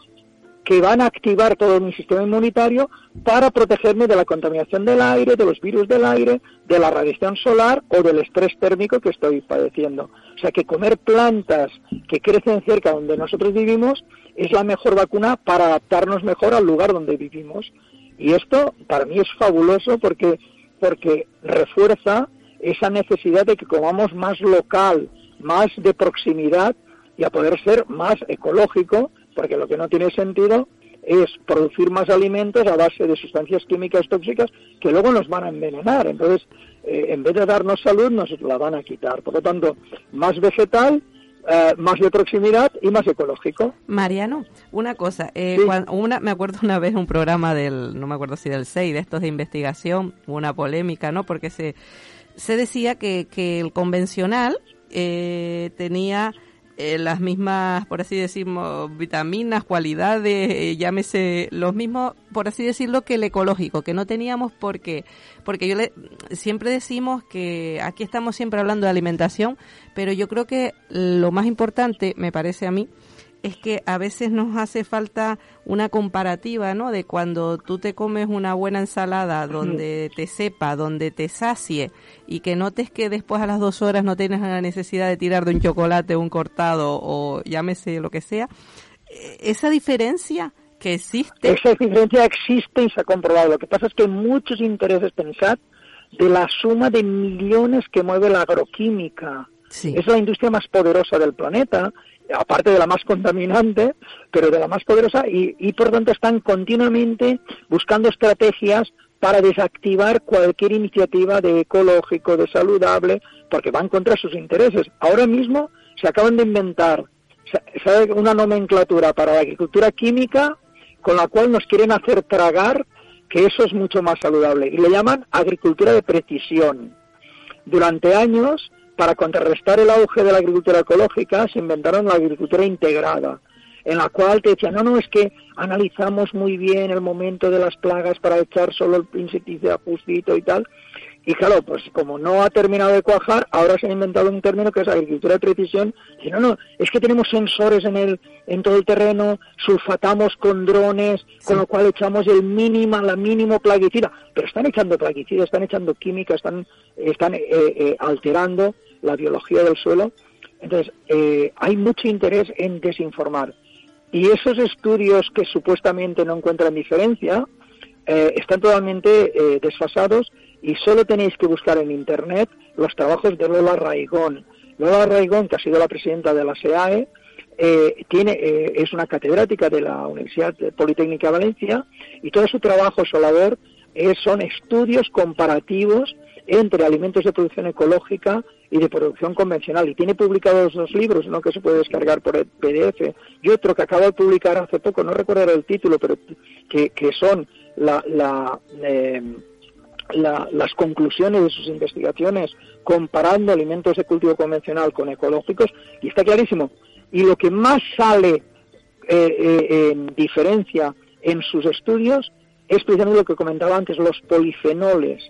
que van a activar todo mi sistema inmunitario para protegerme de la contaminación del aire, de los virus del aire, de la radiación solar o del estrés térmico que estoy padeciendo. O sea que comer plantas que crecen cerca donde nosotros vivimos es la mejor vacuna para adaptarnos mejor al lugar donde vivimos. Y esto para mí es fabuloso porque, porque refuerza esa necesidad de que comamos más local, más de proximidad y a poder ser más ecológico, porque lo que no tiene sentido es producir más alimentos a base de sustancias químicas tóxicas que luego nos van a envenenar. Entonces, eh, en vez de darnos salud, nos la van a quitar. Por lo tanto, más vegetal, eh, más de proximidad y más ecológico. Mariano, una cosa, eh, una, me acuerdo una vez un programa del, no me acuerdo si del 6, de estos de investigación, una polémica, ¿no? Porque se, se decía que, que el convencional eh, tenía eh, las mismas, por así decirlo, vitaminas, cualidades, eh, llámese los mismos, por así decirlo, que el ecológico, que no teníamos porque, porque yo le, siempre decimos que aquí estamos siempre hablando de alimentación, pero yo creo que lo más importante, me parece a mí, es que a veces nos hace falta una comparativa, ¿no? De cuando tú te comes una buena ensalada donde te sepa, donde te sacie y que notes que después a las dos horas no tienes la necesidad de tirar de un chocolate, un cortado o llámese lo que sea. Eh, esa diferencia que existe. Esa diferencia existe y se ha comprobado. Lo que pasa es que hay muchos intereses, pensar de la suma de millones que mueve la agroquímica. Es la industria más poderosa del planeta aparte de la más contaminante, pero de la más poderosa, y, y por tanto están continuamente buscando estrategias para desactivar cualquier iniciativa de ecológico, de saludable, porque van contra sus intereses. Ahora mismo se acaban de inventar una nomenclatura para la agricultura química con la cual nos quieren hacer tragar que eso es mucho más saludable y le llaman agricultura de precisión. Durante años para contrarrestar el auge de la agricultura ecológica, se inventaron la agricultura integrada, en la cual te decían, no, no, es que analizamos muy bien el momento de las plagas para echar solo el insecticida justito y tal, y claro, pues como no ha terminado de cuajar, ahora se ha inventado un término que es agricultura de precisión. Y no, no, es que tenemos sensores en el en todo el terreno, sulfatamos con drones, con lo cual echamos el mínimo, la mínimo plaguicida. Pero están echando plaguicida, están echando química, están, están eh, eh, alterando la biología del suelo. Entonces, eh, hay mucho interés en desinformar. Y esos estudios que supuestamente no encuentran diferencia, están totalmente desfasados y solo tenéis que buscar en Internet los trabajos de Lola Raigón. Lola Raigón, que ha sido la presidenta de la SEAE, eh, tiene, eh, es una catedrática de la Universidad Politécnica de Valencia y todo su trabajo, su labor, son estudios comparativos entre alimentos de producción ecológica y de producción convencional. Y tiene publicados dos libros, uno que se puede descargar por el PDF y otro que acaba de publicar hace poco, no recuerdo el título, pero que, que son la, la eh, las conclusiones de sus investigaciones comparando alimentos de cultivo convencional con ecológicos y está clarísimo. Y lo que más sale eh, eh, en diferencia en sus estudios es precisamente lo que comentaba antes, los polifenoles,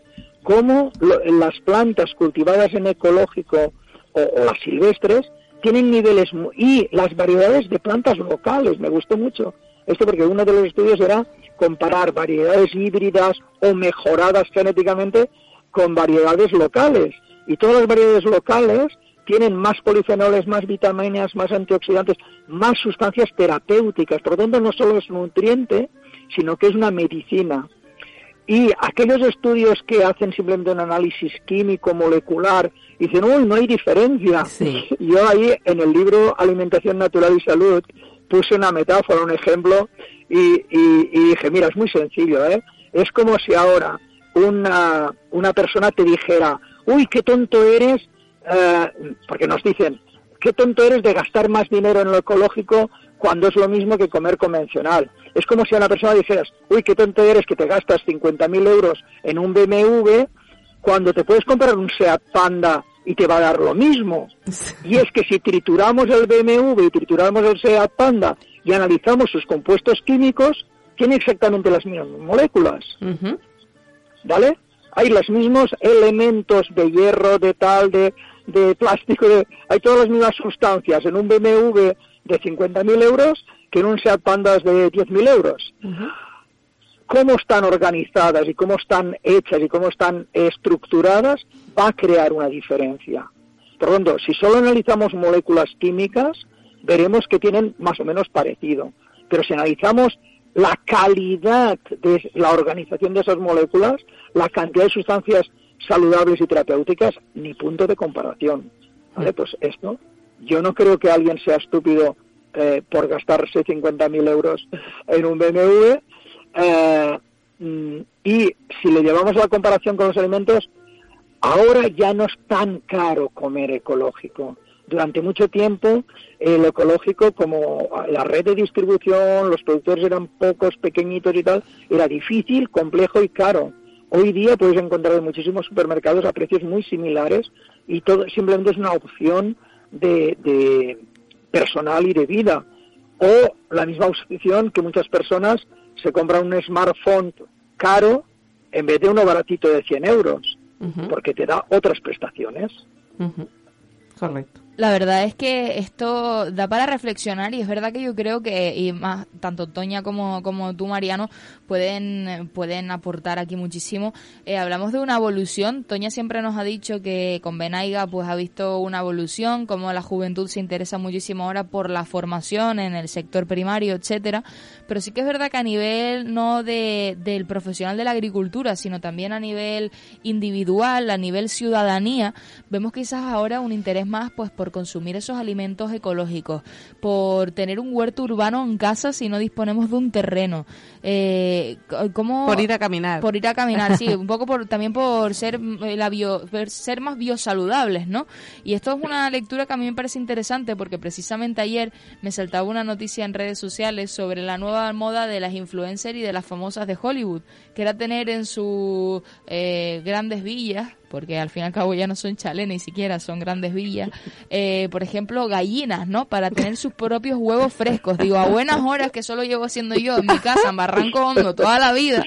cómo las plantas cultivadas en ecológico o, o, las silvestres tienen niveles y las variedades de plantas locales, me gustó mucho esto porque uno de los estudios era comparar variedades híbridas o mejoradas genéticamente con variedades locales. Y todas las variedades locales tienen más polifenoles, más vitaminas, más antioxidantes, más sustancias terapéuticas. Por lo tanto, no solo es nutriente, sino que es una medicina. Y aquellos estudios que hacen simplemente un análisis químico, molecular, dicen, uy, no hay diferencia. *laughs* Yo ahí en el libro Alimentación Natural y Salud puse una metáfora, un ejemplo, y, dije, mira, es muy sencillo, ¿eh? Es como si ahora una, una persona te dijera, uy, qué tonto eres, eh, porque nos dicen, qué tonto eres de gastar más dinero en lo ecológico cuando es lo mismo que comer convencional. Es como si a una persona dijeras, uy, qué tonto eres que te gastas 50.000 euros en un BMW cuando te puedes comprar un Seat Panda y te va a dar lo mismo. Y es que si trituramos el BMW y trituramos el Seat Panda y analizamos sus compuestos químicos, tiene exactamente las mismas moléculas. ¿Vale? Hay los mismos elementos de hierro, de tal, de, de plástico, hay todas las mismas sustancias en un BMW de 50.000 euros que en un Seat Panda de 10.000 euros. Cómo están organizadas y cómo están hechas y cómo están estructuradas va a crear una diferencia. Por lo tanto, si solo analizamos moléculas químicas, veremos que tienen más o menos parecido. Pero si analizamos la calidad de la organización de esas moléculas, la cantidad de sustancias saludables y terapéuticas, ni punto de comparación. ¿Vale? Pues esto, yo no creo que alguien sea estúpido eh, por gastarse 50.000 euros en un BMW. Eh, mm, y si le llevamos la comparación con los alimentos, ahora ya no es tan caro comer ecológico durante mucho tiempo el ecológico, como la red de distribución, los productores eran pocos, pequeñitos y tal, era difícil, complejo y caro. Hoy día puedes encontrar en muchísimos supermercados a precios muy similares y todo simplemente es una opción de, personal y de vida. O la misma obsesión que muchas personas se compran un smartphone caro en vez de uno baratito de 100 euros, porque te da otras prestaciones. Correcto. La verdad es que esto da para reflexionar y es verdad que yo creo que, y más, tanto Toña como, como tú, Mariano, pueden, pueden aportar aquí muchísimo. Eh, hablamos de una evolución. Toña siempre nos ha dicho que con Benaiga pues ha visto una evolución, como la juventud se interesa muchísimo ahora por la formación en el sector primario, etcétera. Pero sí que es verdad que a nivel no de, del profesional de la agricultura, sino también a nivel individual, a nivel ciudadanía, vemos quizás ahora un interés más pues por consumir esos alimentos ecológicos, por tener un huerto urbano en casa si no disponemos de un terreno. Eh, ¿cómo, por ir a caminar. Por ir a caminar, sí, *laughs* un poco por, también por ser, eh, la bio, ser más biosaludables, ¿no? Y esto es una lectura que a mí me parece interesante porque precisamente ayer me saltaba una noticia en redes sociales sobre la nueva moda de las influencers y de las famosas de Hollywood, que era tener en sus eh, grandes villas porque al fin y al cabo ya no son chalés ni siquiera, son grandes villas. Eh, por ejemplo, gallinas, ¿no? Para tener sus propios huevos frescos. Digo, a buenas horas que solo llevo haciendo yo en mi casa, en Barranco Hondo, toda la vida.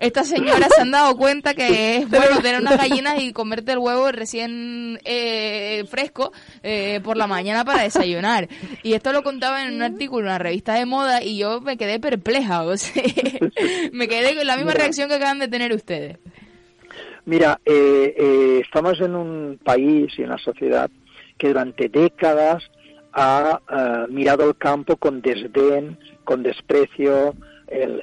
Estas señoras se han dado cuenta que es bueno tener unas gallinas y comerte el huevo recién eh, fresco eh, por la mañana para desayunar. Y esto lo contaba en un artículo en una revista de moda y yo me quedé perpleja. O sea, *laughs* me quedé con la misma reacción que acaban de tener ustedes. Mira, eh, eh, estamos en un país y en la sociedad que durante décadas ha eh, mirado el campo con desdén, con desprecio. El,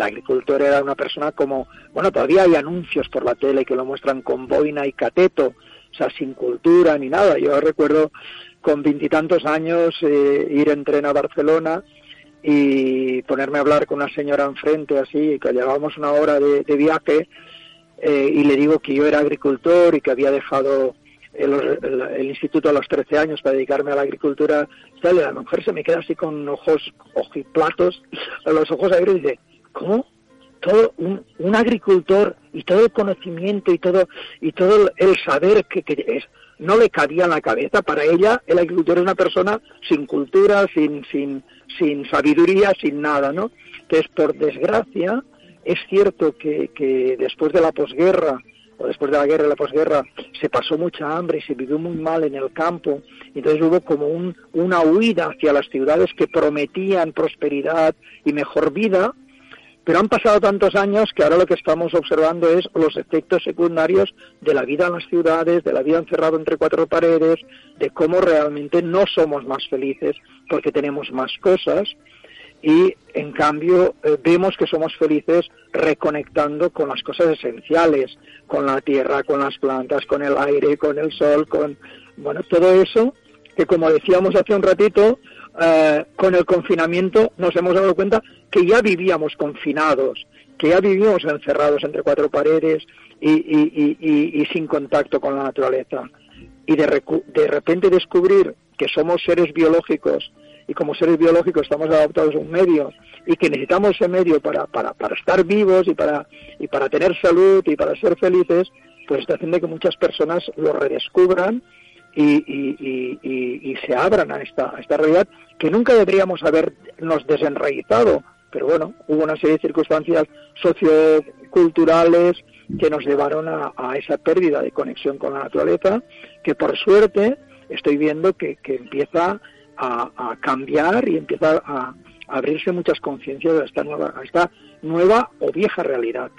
agricultor era una persona como, bueno, todavía hay anuncios por la tele que lo muestran con boina y cateto, o sea, sin cultura ni nada. Yo recuerdo con veintitantos años ir en tren a Barcelona y ponerme a hablar con una señora enfrente así, que llevábamos una hora de viaje eh, y le digo que yo era agricultor y que había dejado el, instituto a los 13 años para dedicarme a la agricultura y la mujer se me queda así con ojos ojiplatos, los ojos abiertos y dice, ¿cómo? Todo un, un, agricultor y todo el conocimiento y todo y todo el saber que, que es, no le cabía en la cabeza. Para ella, el agricultor es una persona sin cultura, sin, sin, sin sabiduría, sin nada, ¿no? Entonces, por desgracia, es cierto que, después de la posguerra, o después de la guerra y la posguerra, se pasó mucha hambre y se vivió muy mal en el campo. Entonces hubo como una huida hacia las ciudades que prometían prosperidad y mejor vida, pero han pasado tantos años que ahora lo que estamos observando es los efectos secundarios de la vida en las ciudades, de la vida encerrado entre cuatro paredes, de cómo realmente no somos más felices porque tenemos más cosas y en cambio eh, vemos que somos felices reconectando con las cosas esenciales, con la tierra, con las plantas, con el aire, con el sol, con bueno todo eso que como decíamos hace un ratito eh, con el confinamiento nos hemos dado cuenta que ya vivíamos confinados, que ya vivíamos encerrados entre cuatro paredes y, sin contacto con la naturaleza. Y de, de repente descubrir que somos seres biológicos y como seres biológicos estamos adaptados a un medio y que necesitamos ese medio para, para, para estar vivos y para, y para tener salud y para ser felices, pues está haciendo que muchas personas lo redescubran y, y, y, se abran a esta, a esta realidad que nunca deberíamos habernos desenraizado, pero bueno, hubo una serie de circunstancias socioculturales que nos llevaron a, a esa pérdida de conexión con la naturaleza, que por suerte estoy viendo que, que empieza a, cambiar y empieza a, abrirse muchas conciencias a esta nueva, a esta nueva o vieja realidad.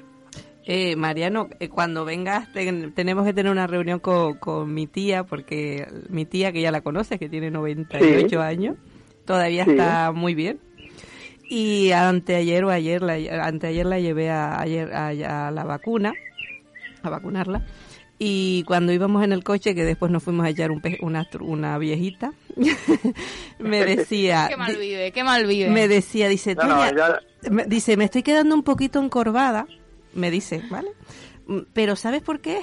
Eh, Mariano, eh, cuando vengas tenemos que tener una reunión con, mi tía, porque mi tía, que ya la conoces, que tiene 98 años, todavía está muy bien. Y anteayer o ayer, la, anteayer la llevé a, ayer, a la vacuna, a vacunarla. Y cuando íbamos en el coche, que después nos fuimos a echar un una, una viejita, *laughs* me decía... qué mal vive, qué mal vive. Me decía, dice, me, dice, me estoy quedando un poquito encorvada, me dice, ¿vale? Mm, pero ¿sabes por qué?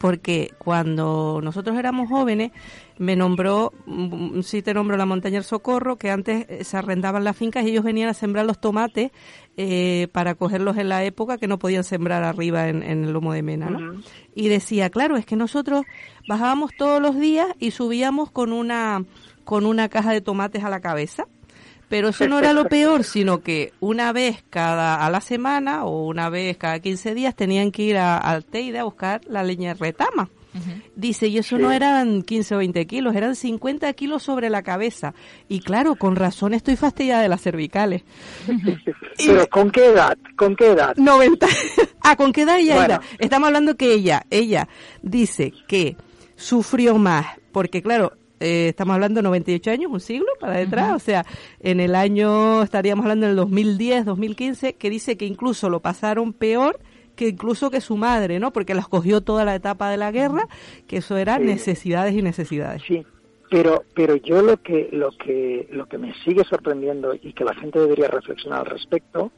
Porque cuando nosotros éramos jóvenes me nombró, mm, sí te nombro la montaña del Socorro, que antes eh, se arrendaban las fincas y ellos venían a sembrar los tomates eh, para cogerlos en la época que no podían sembrar arriba en, el lomo de mena, ¿no? Y decía, claro, es que nosotros bajábamos todos los días y subíamos con una, con una caja de tomates a la cabeza pero eso no era lo peor, sino que una vez cada a la semana o una vez cada 15 días tenían que ir a, al Teide a buscar la leña de retama. Dice, y eso no eran 15 o 20 kilos, eran 50 kilos sobre la cabeza. Y claro, con razón estoy fastidiada de las cervicales. *laughs* Pero ¿con qué edad? ¿Con qué edad? 90. *laughs* ah, ¿con qué edad ella era? Estamos hablando que ella, ella dice que sufrió más, porque claro, eh, estamos hablando de 98 años, un siglo para detrás, o sea, en el año, estaríamos hablando del 2010, 2015, que dice que incluso lo pasaron peor que incluso que su madre, ¿no? Porque las cogió toda la etapa de la guerra, que eso era necesidades y necesidades. Sí, pero pero yo lo que lo que lo que me sigue sorprendiendo y que la gente debería reflexionar al respecto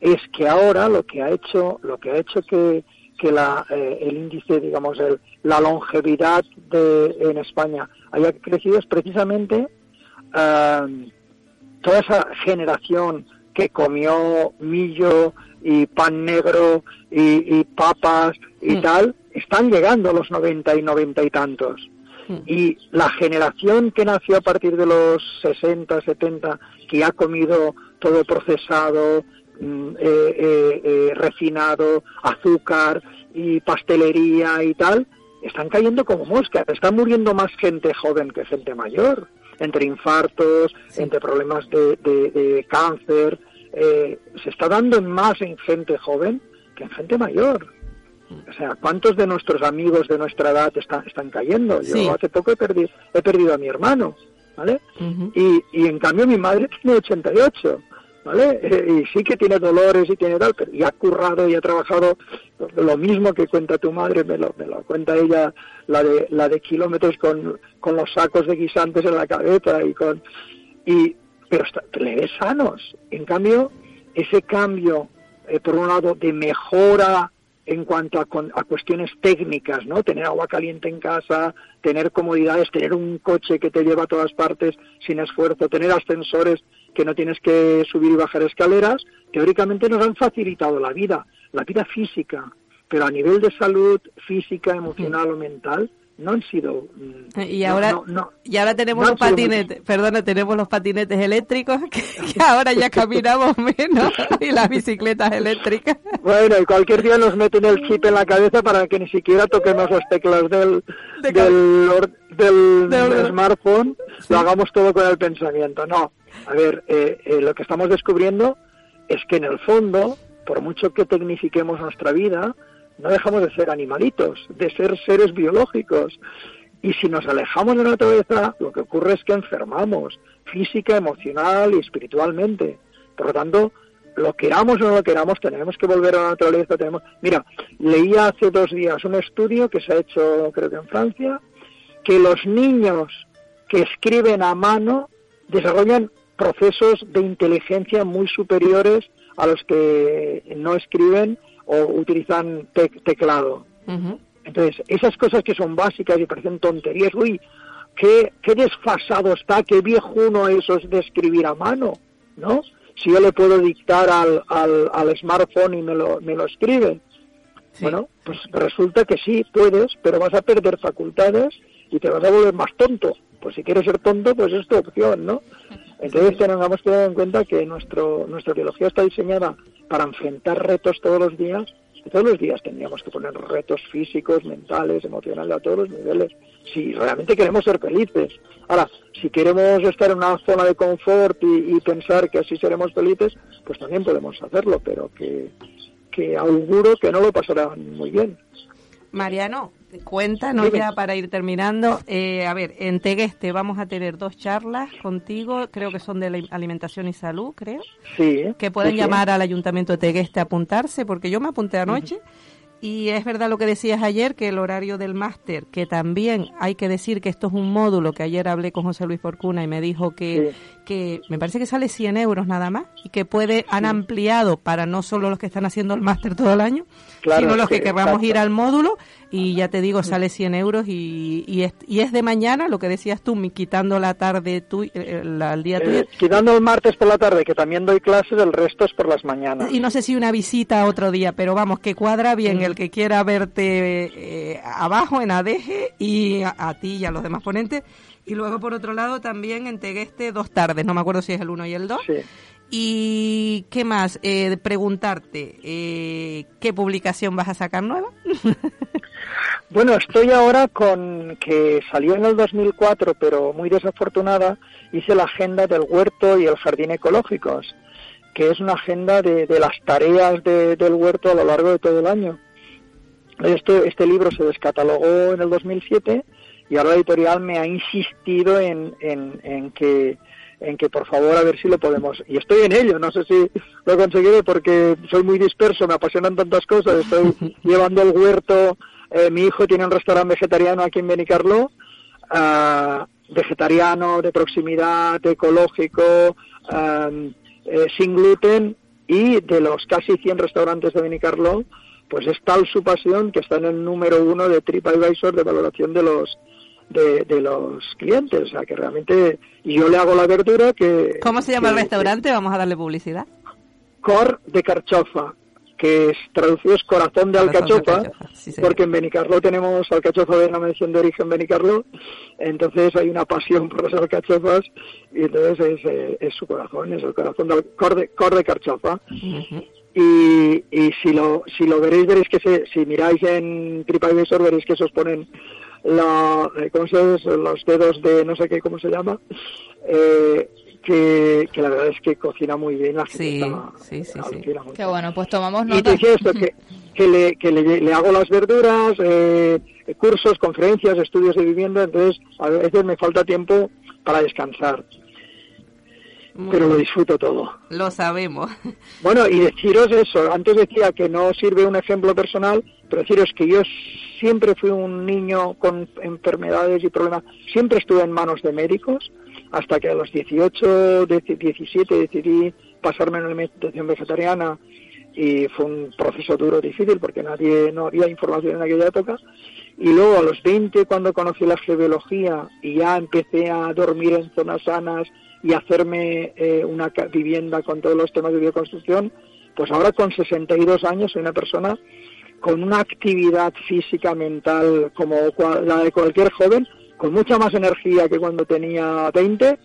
es que ahora lo que ha hecho lo que ha hecho que que la, eh, el índice, digamos, el, la longevidad de, en España haya crecido es precisamente eh, toda esa generación que comió millo y pan negro y, papas y mm. tal, están llegando a los 90 y 90 y tantos. Mm. Y la generación que nació a partir de los 60, 70, que ha comido todo procesado, mm, eh, eh, eh, refinado, azúcar y pastelería y tal, están cayendo como moscas. Están muriendo más gente joven que gente mayor, entre infartos, entre problemas de, de cáncer, eh, se está dando más en gente joven que en gente mayor. O sea, ¿cuántos de nuestros amigos de nuestra edad están, están cayendo? Yo hace poco he perdido, he perdido a mi hermano, ¿vale? y, y en cambio mi madre tiene 88, ¿vale? Eh, y sí que tiene dolores y tiene tal, pero y ha currado y ha trabajado lo mismo que cuenta tu madre, me lo, me lo cuenta ella, la de, la de kilómetros con, con los sacos de guisantes en la cabeza y con... Y, pero le ves sanos. En cambio, ese cambio, eh, por un lado, de mejora en cuanto a, a, cuestiones técnicas, ¿no? Tener agua caliente en casa, tener comodidades, tener un coche que te lleva a todas partes sin esfuerzo, tener ascensores que no tienes que subir y bajar escaleras, teóricamente nos han facilitado la vida, la vida física, pero a nivel de salud física, emocional o mental, no han sido mm, y ahora y ahora tenemos los patinetes perdona tenemos los patinetes eléctricos que, *laughs* ahora ya caminamos menos *laughs* y las bicicletas eléctricas. Bueno y cualquier día nos meten el chip en la cabeza para que ni siquiera toquemos las teclas del del, del, smartphone lo hagamos todo con el pensamiento. No a ver eh, eh, lo que estamos descubriendo es que en el fondo por mucho que tecnifiquemos nuestra vida no dejamos de ser animalitos, de ser seres biológicos. Y si nos alejamos de la naturaleza, lo que ocurre es que enfermamos, física, emocional y espiritualmente. Por lo tanto, lo queramos o no lo queramos, tenemos que volver a la naturaleza. Tenemos... Mira, leía hace dos días un estudio que se ha hecho, creo que en Francia, que los niños que escriben a mano desarrollan procesos de inteligencia muy superiores a los que no escriben o utilizan teclado. Entonces, esas cosas que son básicas y parecen tonterías, uy, qué, qué desfasado está, qué viejo uno eso es de escribir a mano, ¿no? Si yo le puedo dictar al, al, al smartphone y me lo, me lo escribe. Bueno, pues resulta que sí, puedes, pero vas a perder facultades y te vas a volver más tonto. Pues si quieres ser tonto, pues es tu opción, ¿no? Entonces tenemos que tener en cuenta que nuestro, nuestra biología está diseñada para enfrentar retos todos los días. Todos los días tendríamos que poner retos físicos, mentales, emocionales a todos los niveles. Si realmente queremos ser felices. Ahora, si queremos estar en una zona de confort y, pensar que así seremos felices, pues también podemos hacerlo, pero que, que auguro que no lo pasarán muy bien. Mariano, Cuéntanos ya para ir terminando. Eh, a ver, en Tegueste vamos a tener dos charlas contigo, creo que son de la alimentación y salud, creo. Sí. Que pueden llamar al Ayuntamiento de Tegueste a apuntarse, porque yo me apunté anoche. Y es verdad lo que decías ayer, que el horario del máster, que también hay que decir que esto es un módulo, que ayer hablé con José Luis Forcuna y me dijo que, que me parece que sale 100 euros nada más y que puede, han ampliado para no solo los que están haciendo el máster todo el año, sino los que querramos ir al módulo y ya te digo, sale 100 euros y, y, es, y es de mañana, lo que decías tú, quitando la tarde tu, eh, el día tuyo. Eh, quitando el martes por la tarde, que también doy clases, el resto es por las mañanas. Y no sé si una visita otro día, pero vamos, que cuadra bien el que quiera verte eh, abajo en ADG y a, ti y a los demás ponentes. Y luego, por otro lado, también en Tegueste dos tardes, no me acuerdo si es el 1 y el 2. Sí. ¿Y qué más? Eh, preguntarte, eh, ¿qué publicación vas a sacar nueva? *laughs* bueno, estoy ahora con que salió en el 2004, pero muy desafortunada, hice la agenda del huerto y el jardín ecológicos, que es una agenda de, las tareas del huerto a lo largo de todo el año. Este, este libro se descatalogó en el 2007 y ahora la editorial me ha insistido en, en que en que por favor a ver si lo podemos. Y estoy en ello, no sé si lo he conseguido porque soy muy disperso, me apasionan tantas cosas, estoy *laughs* llevando el huerto, eh, mi hijo tiene un restaurante vegetariano aquí en Benicarlo, uh, vegetariano, de proximidad, ecológico, eh, sin gluten y de los casi 100 restaurantes de Benicarlo, pues es tal su pasión que está en el número uno de TripAdvisor de valoración de los de, los clientes. O sea, que realmente yo le hago la verdura que... ¿Cómo se llama el restaurante? Vamos a darle publicidad. Cor de Carchofa, que es traducido es corazón de alcachofa, porque en Benicarlo tenemos alcachofa de una mención de origen Benicarlo, entonces hay una pasión por las alcachofas y entonces es, eh, es su corazón, es el corazón del cor de, cor de carchofa. Y, y si lo si lo veréis veréis que se, si miráis en TripAdvisor veréis que se os ponen la, eh, ¿cómo se los dedos de no sé qué, ¿cómo se llama? Eh, que, que, la verdad es que cocina muy bien la gente. Sí, sí, sí, Qué bueno, pues tomamos nota. Y te decía esto, que, que, le, que le, le hago las verduras, eh, cursos, conferencias, estudios de vivienda, entonces a veces me falta tiempo para descansar pero lo disfruto todo. Lo sabemos. *laughs* Bueno, y deciros eso, antes decía que no sirve un ejemplo personal, pero deciros que yo siempre fui un niño con enfermedades y problemas, siempre estuve en manos de médicos, hasta que a los 18, 17 decidí pasarme en la alimentación vegetariana y fue un proceso duro, difícil, porque nadie, no había información en aquella época. Y luego a los 20, cuando conocí la geología y ya empecé a dormir en zonas sanas, y hacerme eh, una vivienda con todos los temas de bioconstrucción, pues ahora con 62 años soy una persona con una actividad física, mental, como la de cualquier joven, con mucha más energía que cuando tenía 20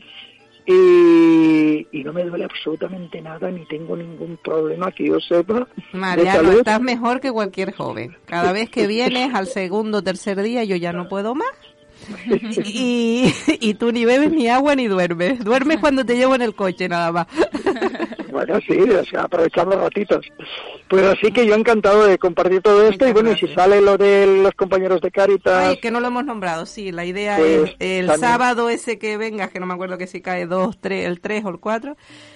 y, y, no me duele absolutamente nada ni tengo ningún problema que yo sepa. Mariano, estás mejor que cualquier joven. Cada vez que vienes al segundo o tercer día yo ya no puedo más *laughs* y, y tú ni bebes ni agua ni duermes. Duermes cuando te llevo en el coche nada más. *laughs* Bueno, sí, aprovechar los ratitos. Pues así que yo encantado de compartir todo esto y bueno, y si sale lo de los compañeros de Caritas... Ay, que no lo hemos nombrado, sí, la idea pues es el sábado ese que venga, que no me acuerdo que si cae dos, tres, el 3 o el 4,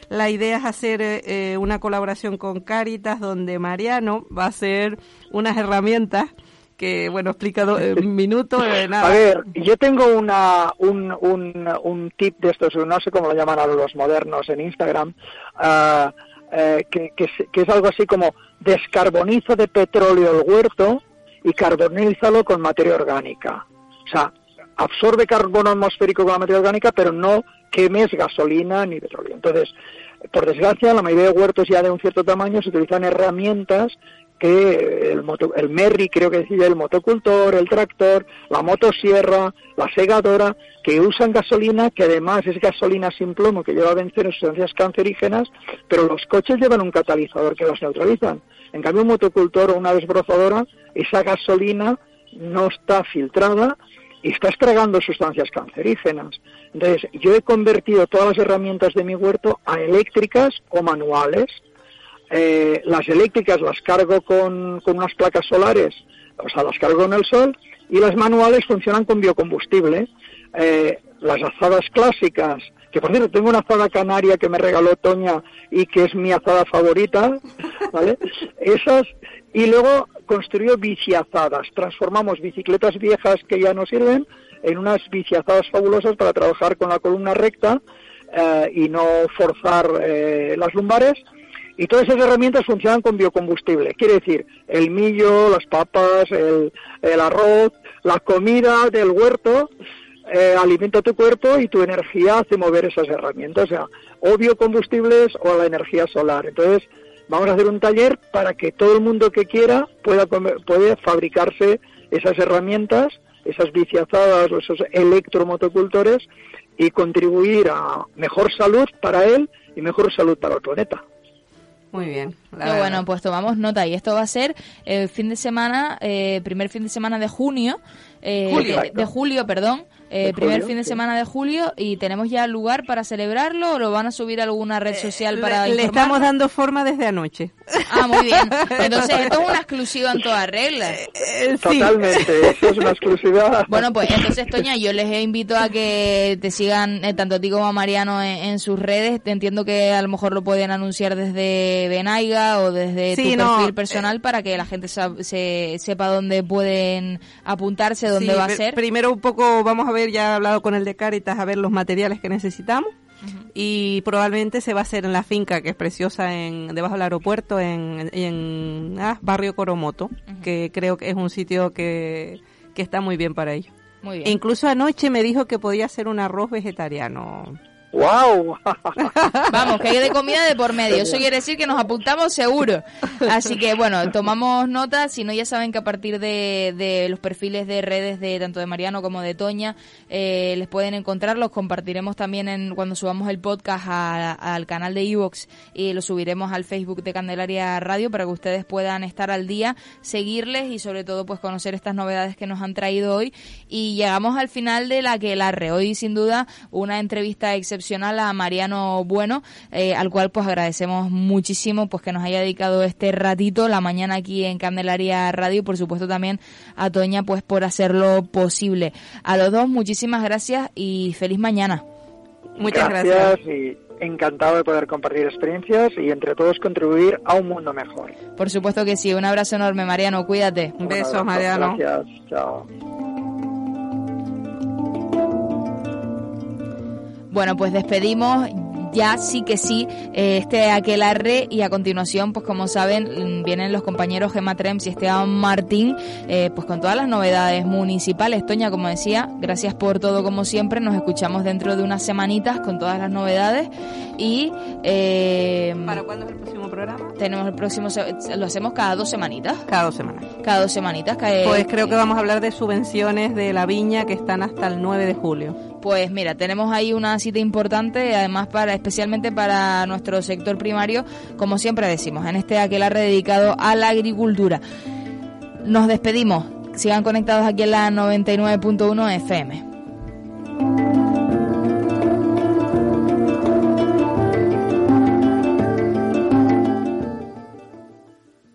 la idea es hacer eh, una colaboración con Caritas donde Mariano va a hacer unas herramientas que, bueno, explica un minuto, eh, *laughs* nada. A ver, yo tengo una, un, un, un tip de estos, no sé cómo lo llaman a los modernos en Instagram, uh, que, que, es algo así como descarbonizo de petróleo el huerto y carbonízalo con materia orgánica. O sea, absorbe carbono atmosférico con la materia orgánica, pero no quemes gasolina ni petróleo. Entonces, por desgracia, la mayoría de huertos ya de un cierto tamaño se utilizan herramientas que el, moto, el Merry, creo que decía, el motocultor, el tractor, la motosierra, la segadora, que usan gasolina, que además es gasolina sin plomo, que lleva a vencer sustancias cancerígenas, pero los coches llevan un catalizador que las neutralizan. En cambio, un motocultor o una desbrozadora, esa gasolina no está filtrada y está extragando sustancias cancerígenas. Entonces, yo he convertido todas las herramientas de mi huerto a eléctricas o manuales, eh, las eléctricas las cargo con, con, unas placas solares, o sea, las cargo en el sol, y las manuales funcionan con biocombustible. Eh, las azadas clásicas, que por cierto tengo una azada canaria que me regaló Toña y que es mi azada favorita, *laughs* ¿vale? Esas, y luego construyo biciazadas, transformamos bicicletas viejas que ya no sirven en unas biciazadas fabulosas para trabajar con la columna recta eh, y no forzar las lumbares Y todas esas herramientas funcionan con biocombustible. Quiere decir, el millo, las papas, el, arroz, la comida del huerto, eh, alimenta tu cuerpo y tu energía hace mover esas herramientas. O sea, o biocombustibles o la energía solar. Entonces, vamos a hacer un taller para que todo el mundo que quiera pueda, puede fabricarse esas herramientas, esas biciazadas o esos electromotocultores y contribuir a mejor salud para él y mejor salud para el planeta. Muy bien. bueno, pues tomamos nota y esto va a ser el fin de semana, eh, primer fin de semana de junio, eh, de, julio, perdón, eh, primer fin de semana de julio y tenemos ya lugar para celebrarlo o lo van a subir a alguna red social para le, estamos dando forma desde anoche. Ah muy bien. *laughs* Entonces esto es una exclusiva en toda regla. Totalmente esto es una exclusiva. *laughs* Bueno pues entonces Toña yo les invito a que te sigan tanto a ti como a Mariano en, sus redes. Te entiendo que a lo mejor lo pueden anunciar desde Benaiga o desde tu perfil personal para que la gente se, sepa dónde pueden apuntarse dónde va a ser. primero un poco vamos a ver, ya hablado con el de Caritas a ver los materiales que necesitamos. Y probablemente se va a hacer en la finca, que es preciosa, en debajo del aeropuerto, en, en ah, Barrio Coromoto, que creo que es un sitio que, que está muy bien para ello. Muy bien. E incluso anoche me dijo que podía hacer un arroz vegetariano. ¡Wow! *laughs* Vamos, que hay de comida de por medio. Eso quiere decir que nos apuntamos seguro. Así que bueno, tomamos nota. Si no, ya saben que a partir de, los perfiles de redes de tanto de Mariano como de Toña, eh, les pueden encontrar. Los compartiremos también en, cuando subamos el podcast al canal de Evox y lo subiremos al Facebook de Candelaria Radio para que ustedes puedan estar al día, seguirles y sobre todo pues conocer estas novedades que nos han traído hoy. Y llegamos al final de la que la re. Hoy sin duda una entrevista excepcional a Mariano Bueno, eh, al cual pues agradecemos muchísimo pues que nos haya dedicado este ratito la mañana aquí en Candelaria Radio y por supuesto también a Toña pues por hacerlo posible. A los dos muchísimas gracias y feliz mañana. Muchas gracias. y encantado de poder compartir experiencias y entre todos contribuir a un mundo mejor. Por supuesto que sí. Un abrazo enorme, Mariano. Cuídate. Un beso, Mariano. Gracias. Chao. Bueno, pues despedimos. Ya sí que sí eh, este aquelarre y a continuación pues como saben vienen los compañeros Gemma Trems y Esteban Martín eh, pues con todas las novedades municipales. Toña como decía gracias por todo. Como siempre nos escuchamos dentro de unas semanitas con todas las novedades y eh, ¿para cuándo es el próximo programa? tenemos el próximo lo hacemos cada dos semanitas. Cada dos semanas. Cada dos semanitas pues creo que vamos a hablar de subvenciones de la viña que están hasta el 9 de julio pues mira, tenemos ahí una cita importante, además para especialmente para nuestro sector primario, como siempre decimos, en este aquelarre dedicado a la agricultura. Nos despedimos. Sigan conectados aquí en la 99.1 FM.